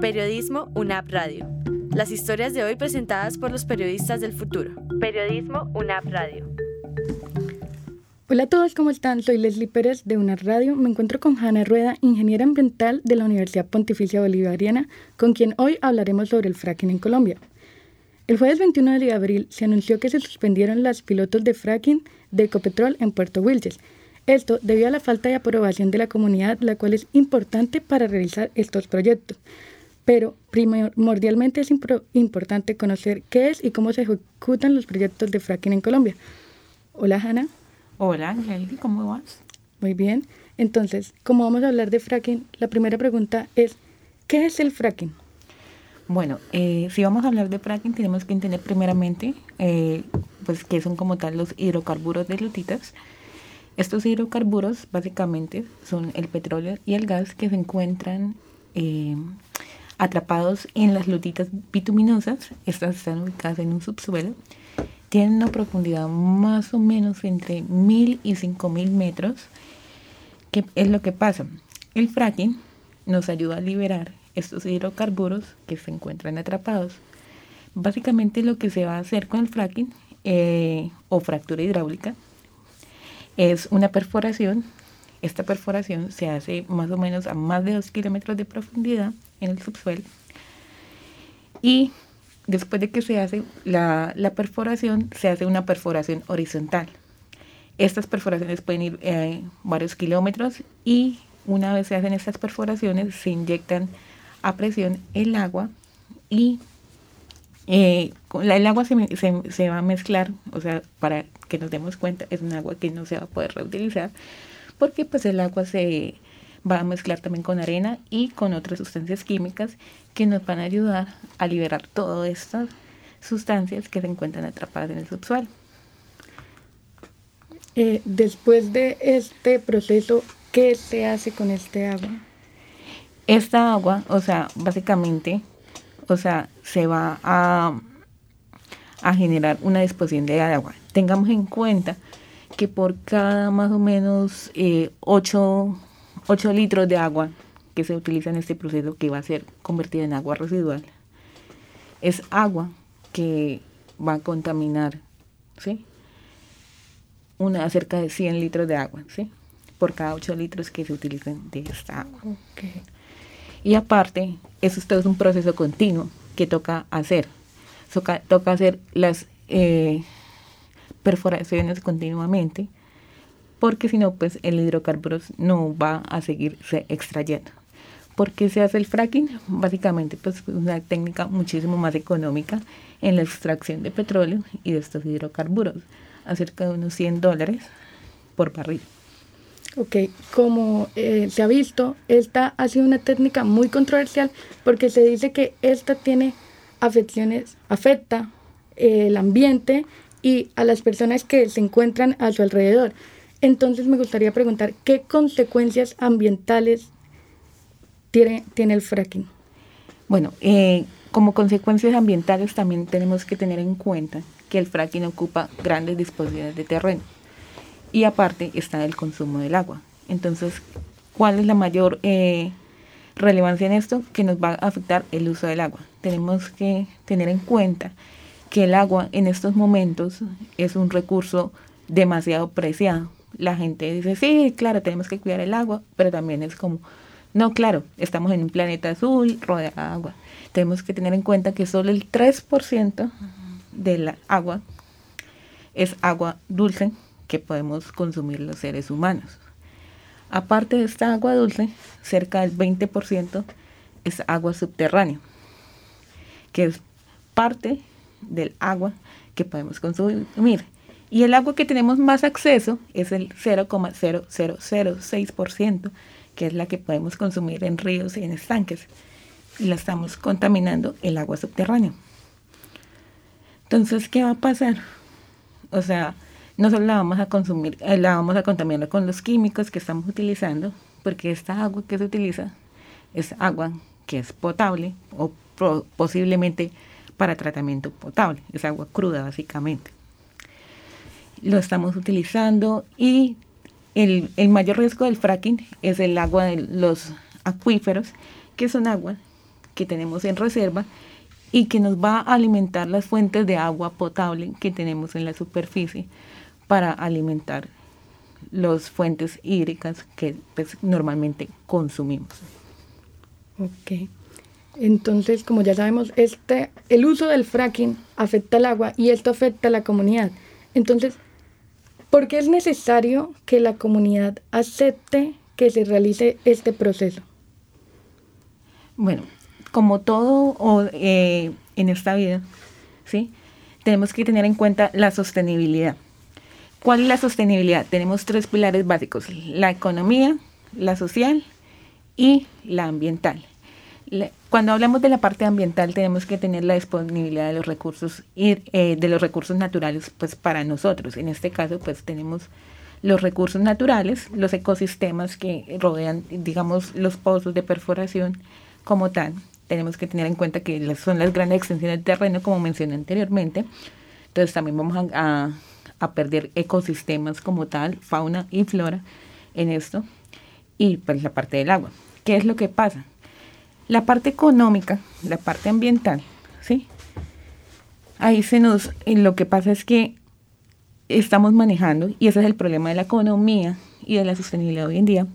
Periodismo UNAP Radio. Las historias de hoy presentadas por los periodistas del futuro. Periodismo UNAP Radio. Hola a todos, ¿cómo están? Soy Leslie Pérez de UNAP Radio. Me encuentro con Hanna Rueda, ingeniera ambiental de la Universidad Pontificia Bolivariana, con quien hoy hablaremos sobre el fracking en Colombia. El jueves 21 de abril se anunció que se suspendieron las pilotos de fracking de Ecopetrol en Puerto Wilches, esto debido a la falta de aprobación de la comunidad, la cual es importante para realizar estos proyectos. Pero primordialmente es importante conocer qué es y cómo se ejecutan los proyectos de fracking en Colombia. Hola, Hanna. Hola, Angeli, ¿cómo vas? Muy bien. Entonces, como vamos a hablar de fracking, la primera pregunta es, ¿qué es el fracking? Bueno, eh, si vamos a hablar de fracking, tenemos que entender primeramente eh, pues qué son como tal los hidrocarburos de lutitas estos hidrocarburos básicamente son el petróleo y el gas que se encuentran eh, atrapados en las lutitas bituminosas. Estas están ubicadas en un subsuelo. Tienen una profundidad más o menos entre 1000 y 5000 metros. ¿Qué es lo que pasa? El fracking nos ayuda a liberar estos hidrocarburos que se encuentran atrapados. Básicamente lo que se va a hacer con el fracking eh, o fractura hidráulica es una perforación. Esta perforación se hace más o menos a más de 2 kilómetros de profundidad en el subsuelo. Y después de que se hace la, perforación, se hace una perforación horizontal. Estas perforaciones pueden ir eh, varios kilómetros y una vez se hacen estas perforaciones, se inyectan a presión el agua y eh, el agua se, se, se, va a mezclar, o sea, para que nos demos cuenta, es un agua que no se va a poder reutilizar, porque pues el agua se va a mezclar también con arena y con otras sustancias químicas que nos van a ayudar a liberar todas estas sustancias que se encuentran atrapadas en el subsuelo. Eh, después de este proceso, ¿qué se hace con este agua? Esta agua, o sea, básicamente, o sea, se va a, a generar una disposición de agua tengamos en cuenta que por cada más o menos 8, eh, litros de agua que se utiliza en este proceso, que va a ser convertida en agua residual, es agua que va a contaminar, ¿sí? Una, cerca de 100 litros de agua, ¿sí? Por cada 8 litros que se utilizan de esta agua. Y aparte, eso es un proceso continuo que toca hacer. Toca, toca hacer las eh, perforaciones continuamente, porque si no, pues el hidrocarburos no va a seguirse extrayendo. ¿Por qué se hace el fracking? Básicamente, pues una técnica muchísimo más económica en la extracción de petróleo y de estos hidrocarburos, acerca de unos 100 dólares por barril. Ok, como eh, se ha visto, esta ha sido una técnica muy controversial porque se dice que esta tiene afecciones, afecta eh, el ambiente y a las personas que se encuentran a su alrededor. Entonces me gustaría preguntar, ¿qué consecuencias ambientales tiene, tiene el fracking? Bueno, eh, como consecuencias ambientales también tenemos que tener en cuenta que el fracking ocupa grandes disposiciones de terreno y aparte está el consumo del agua. Entonces, ¿cuál es la mayor eh, relevancia en esto? Que nos va a afectar el uso del agua. Tenemos que tener en cuenta que el agua en estos momentos es un recurso demasiado preciado. La gente dice, sí, claro, tenemos que cuidar el agua, pero también es como, no, claro, estamos en un planeta azul rodeado de agua. Tenemos que tener en cuenta que solo el 3% del agua es agua dulce que podemos consumir los seres humanos. Aparte de esta agua dulce, cerca del 20% es agua subterránea, que es parte del agua que podemos consumir. Y el agua que tenemos más acceso es el 0,0006%, que es la que podemos consumir en ríos y en estanques. Y la estamos contaminando el agua subterránea. Entonces, ¿qué va a pasar? O sea, no solo la vamos a consumir, eh, la vamos a contaminar con los químicos que estamos utilizando, porque esta agua que se utiliza es agua que es potable o posiblemente para tratamiento potable, es agua cruda básicamente. Lo estamos utilizando y el, mayor riesgo del fracking es el agua de los acuíferos, que son agua que tenemos en reserva y que nos va a alimentar las fuentes de agua potable que tenemos en la superficie para alimentar las fuentes hídricas que pues, normalmente consumimos. Ok. Entonces, como ya sabemos, este, el uso del fracking afecta al agua y esto afecta a la comunidad. Entonces, ¿por qué es necesario que la comunidad acepte que se realice este proceso? Bueno, como todo eh, en esta vida, ¿sí? tenemos que tener en cuenta la sostenibilidad. ¿Cuál es la sostenibilidad? Tenemos tres pilares básicos, la economía, la social y la ambiental. Cuando hablamos de la parte ambiental tenemos que tener la disponibilidad de los recursos y eh, de los recursos naturales pues para nosotros. En este caso pues tenemos los recursos naturales, los ecosistemas que rodean digamos los pozos de perforación como tal. Tenemos que tener en cuenta que son las grandes extensiones de terreno como mencioné anteriormente. Entonces también vamos a, a perder ecosistemas como tal, fauna y flora en esto. Y pues la parte del agua. ¿Qué es lo que pasa? La parte económica, la parte ambiental, ¿sí? Ahí se nos, lo que pasa es que estamos manejando, y ese es el problema de la economía y de la sostenibilidad hoy en día,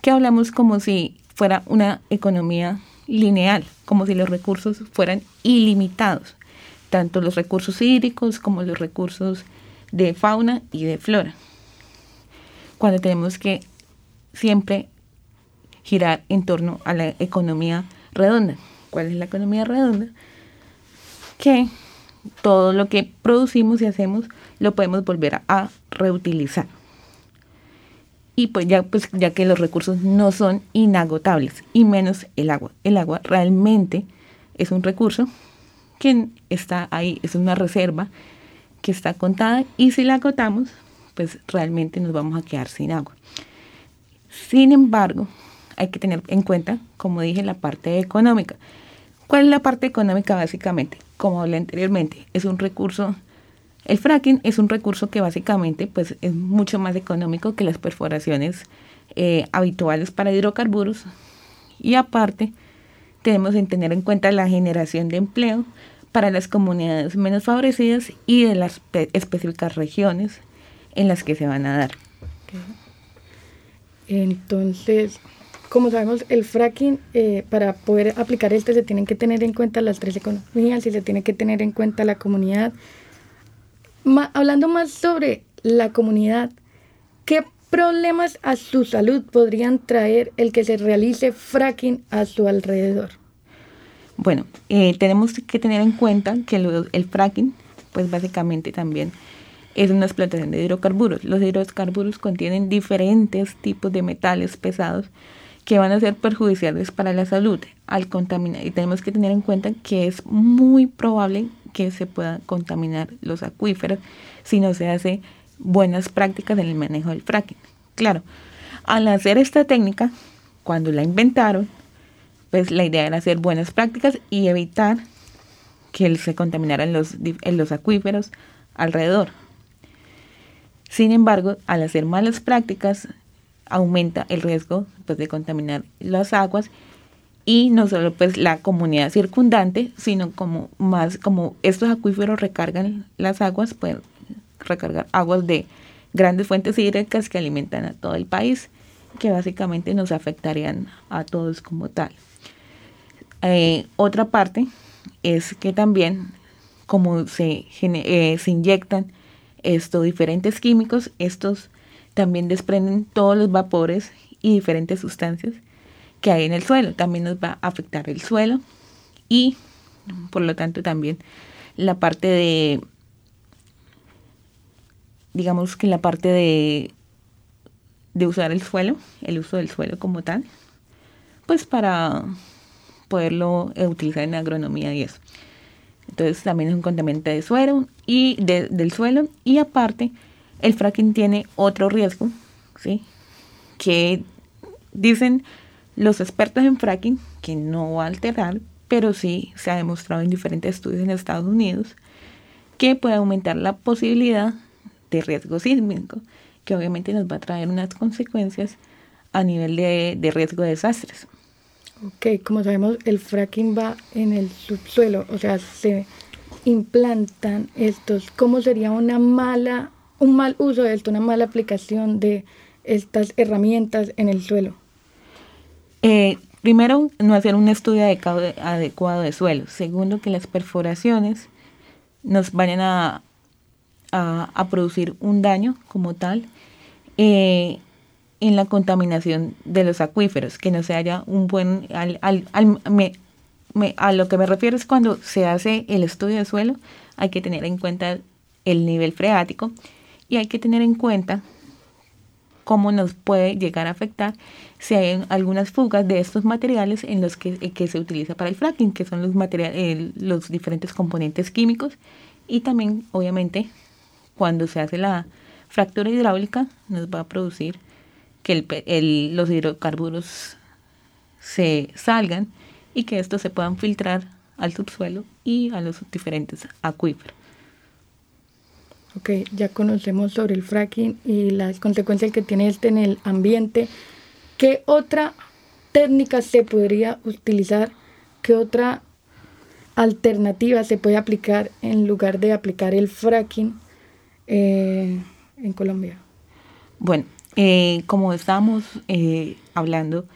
que hablamos como si fuera una economía lineal, como si los recursos fueran ilimitados, tanto los recursos hídricos como los recursos de fauna y de flora. Cuando tenemos que siempre girar en torno a la economía redonda. ¿Cuál es la economía redonda? Que todo lo que producimos y hacemos lo podemos volver a, reutilizar. Y pues ya, pues ya que los recursos no son inagotables, y menos el agua. El agua realmente es un recurso que está ahí, es una reserva que está contada y si la agotamos, pues realmente nos vamos a quedar sin agua. Sin embargo, hay que tener en cuenta, como dije, la parte económica. ¿Cuál es la parte económica básicamente? Como hablé anteriormente, es un recurso, el fracking es un recurso que básicamente pues, es mucho más económico que las perforaciones eh, habituales para hidrocarburos y aparte tenemos que tener en cuenta la generación de empleo para las comunidades menos favorecidas y de las específicas regiones en las que se van a dar. Entonces, como sabemos, el fracking, eh, para poder aplicar este, se tienen que tener en cuenta las tres economías y se tiene que tener en cuenta la comunidad. hablando más sobre la comunidad, ¿qué problemas a su salud podrían traer el que se realice fracking a su alrededor? Bueno, eh, tenemos que tener en cuenta que el fracking, pues básicamente también es una explotación de hidrocarburos. Los hidrocarburos contienen diferentes tipos de metales pesados que van a ser perjudiciales para la salud al contaminar. Y tenemos que tener en cuenta que es muy probable que se puedan contaminar los acuíferos si no se hace buenas prácticas en el manejo del fracking. Claro, al hacer esta técnica, cuando la inventaron, pues la idea era hacer buenas prácticas y evitar que se contaminaran los, los acuíferos alrededor. Sin embargo, al hacer malas prácticas, aumenta el riesgo pues, de contaminar las aguas y no solo pues la comunidad circundante, sino como más como estos acuíferos recargan las aguas, pueden recargar aguas de grandes fuentes hídricas que alimentan a todo el país, que básicamente nos afectarían a todos como tal. Eh, otra parte es que también como se, eh, se inyectan estos diferentes químicos, estos también desprenden todos los vapores y diferentes sustancias que hay en el suelo. También nos va a afectar el suelo y por lo tanto también la parte de, digamos que la parte de, de usar el suelo, el uso del suelo como tal, pues para poderlo utilizar en agronomía y eso. Entonces también es un contaminante de suelo y del suelo y aparte el fracking tiene otro riesgo, ¿sí? Que dicen los expertos en fracking que no va a alterar, pero sí se ha demostrado en diferentes estudios en Estados Unidos que puede aumentar la posibilidad de riesgo sísmico, que obviamente nos va a traer unas consecuencias a nivel de, de riesgo de desastres. Ok, como sabemos, el fracking va en el subsuelo, o sea, se implantan estos. ¿Cómo sería una mala, un mal uso de esto, una mala aplicación de estas herramientas en el suelo? Eh, primero, no hacer un estudio adecuado, de suelo. Segundo, que las perforaciones nos vayan a, a, producir un daño como tal. Eh, en la contaminación de los acuíferos, que no se haya un buen... Al, al, a lo que me refiero es cuando se hace el estudio de suelo, hay que tener en cuenta el nivel freático y hay que tener en cuenta cómo nos puede llegar a afectar si hay algunas fugas de estos materiales en los que, que se utiliza para el fracking, que son los, materiales, los diferentes componentes químicos y también obviamente cuando se hace la fractura hidráulica nos va a producir que los hidrocarburos se salgan y que estos se puedan filtrar al subsuelo y a los diferentes acuíferos. Ok, ya conocemos sobre el fracking y las consecuencias que tiene este en el ambiente. ¿Qué otra técnica se podría utilizar? ¿Qué otra alternativa se puede aplicar en lugar de aplicar el fracking eh, en Colombia? Bueno, eh, como estábamos eh, hablando,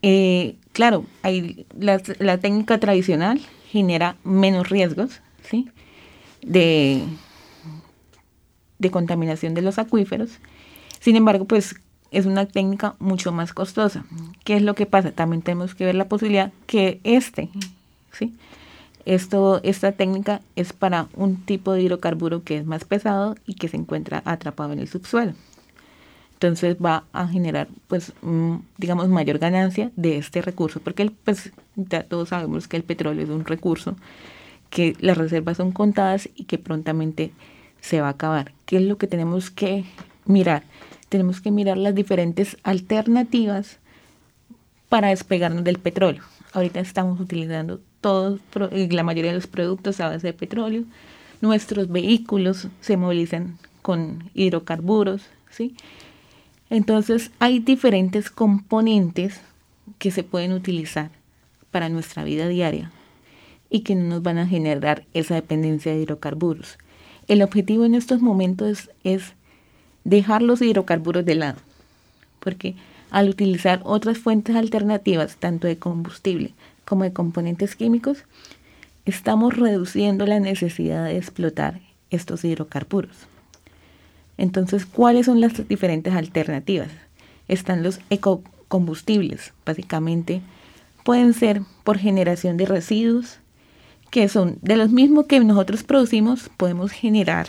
eh, claro, hay, la, técnica tradicional genera menos riesgos ¿sí? de, de contaminación de los acuíferos. Sin embargo, pues es una técnica mucho más costosa. ¿Qué es lo que pasa? También tenemos que ver la posibilidad que este, ¿sí? Esto, esta técnica es para un tipo de hidrocarburo que es más pesado y que se encuentra atrapado en el subsuelo entonces va a generar, pues, mm, digamos, mayor ganancia de este recurso, porque pues, ya todos sabemos que el petróleo es un recurso, que las reservas son contadas y que prontamente se va a acabar. ¿Qué es lo que tenemos que mirar? Tenemos que mirar las diferentes alternativas para despegarnos del petróleo. Ahorita estamos utilizando todos, la mayoría de los productos a base de petróleo. Nuestros vehículos se movilizan con hidrocarburos, ¿sí? Entonces hay diferentes componentes que se pueden utilizar para nuestra vida diaria y que no nos van a generar esa dependencia de hidrocarburos. El objetivo en estos momentos es dejar los hidrocarburos de lado, porque al utilizar otras fuentes alternativas, tanto de combustible como de componentes químicos, estamos reduciendo la necesidad de explotar estos hidrocarburos. Entonces, ¿cuáles son las diferentes alternativas? Están los ecocombustibles, básicamente. Pueden ser por generación de residuos, que son de los mismos que nosotros producimos, podemos generar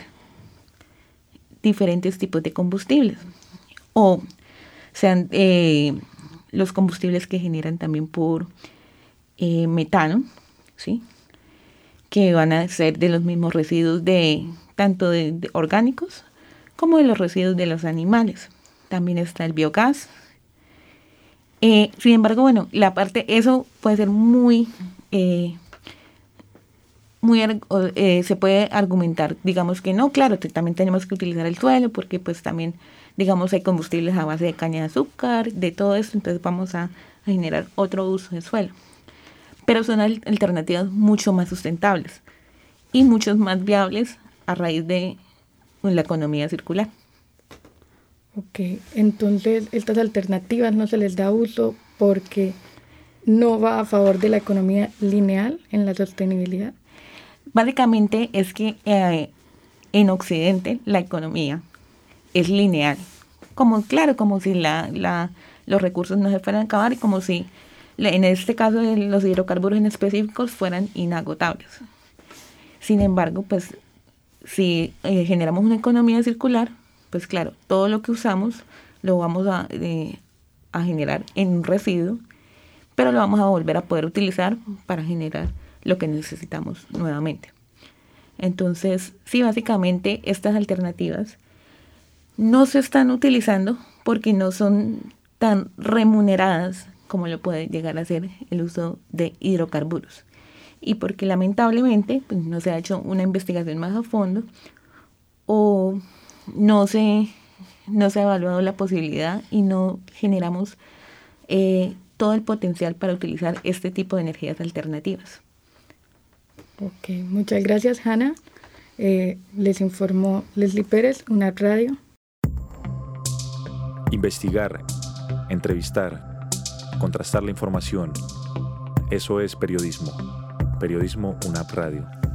diferentes tipos de combustibles. O sean eh, los combustibles que generan también por eh, metano, ¿sí? que van a ser de los mismos residuos de tanto de orgánicos como de los residuos de los animales. También está el biogás. Eh, sin embargo, bueno, la parte, eso puede ser muy, muy eh, se puede argumentar, digamos que no, claro, también tenemos que utilizar el suelo porque pues también, digamos, hay combustibles a base de caña de azúcar, de todo esto, entonces vamos a, a generar otro uso del suelo. Pero son alternativas mucho más sustentables y muchos más viables a raíz de la economía circular. Ok, entonces estas alternativas no se les da uso porque no va a favor de la economía lineal en la sostenibilidad. Básicamente es que eh, en Occidente la economía es lineal. Como, claro, como si la, los recursos no se fueran a acabar y como si en este caso los hidrocarburos en específicos fueran inagotables. Sin embargo, pues si eh, generamos una economía circular, pues claro, todo lo que usamos lo vamos a, eh, a generar en un residuo, pero lo vamos a volver a poder utilizar para generar lo que necesitamos nuevamente. Entonces, sí, básicamente estas alternativas no se están utilizando porque no son tan remuneradas como lo puede llegar a ser el uso de hidrocarburos y porque lamentablemente pues, no se ha hecho una investigación más a fondo o no se, no se ha evaluado la posibilidad y no generamos eh, todo el potencial para utilizar este tipo de energías alternativas. Ok, muchas gracias, Hanna. Eh, les informó Leslie Pérez, una radio. Investigar, entrevistar, contrastar la información. Eso es periodismo. Periodismo UNAP Radio.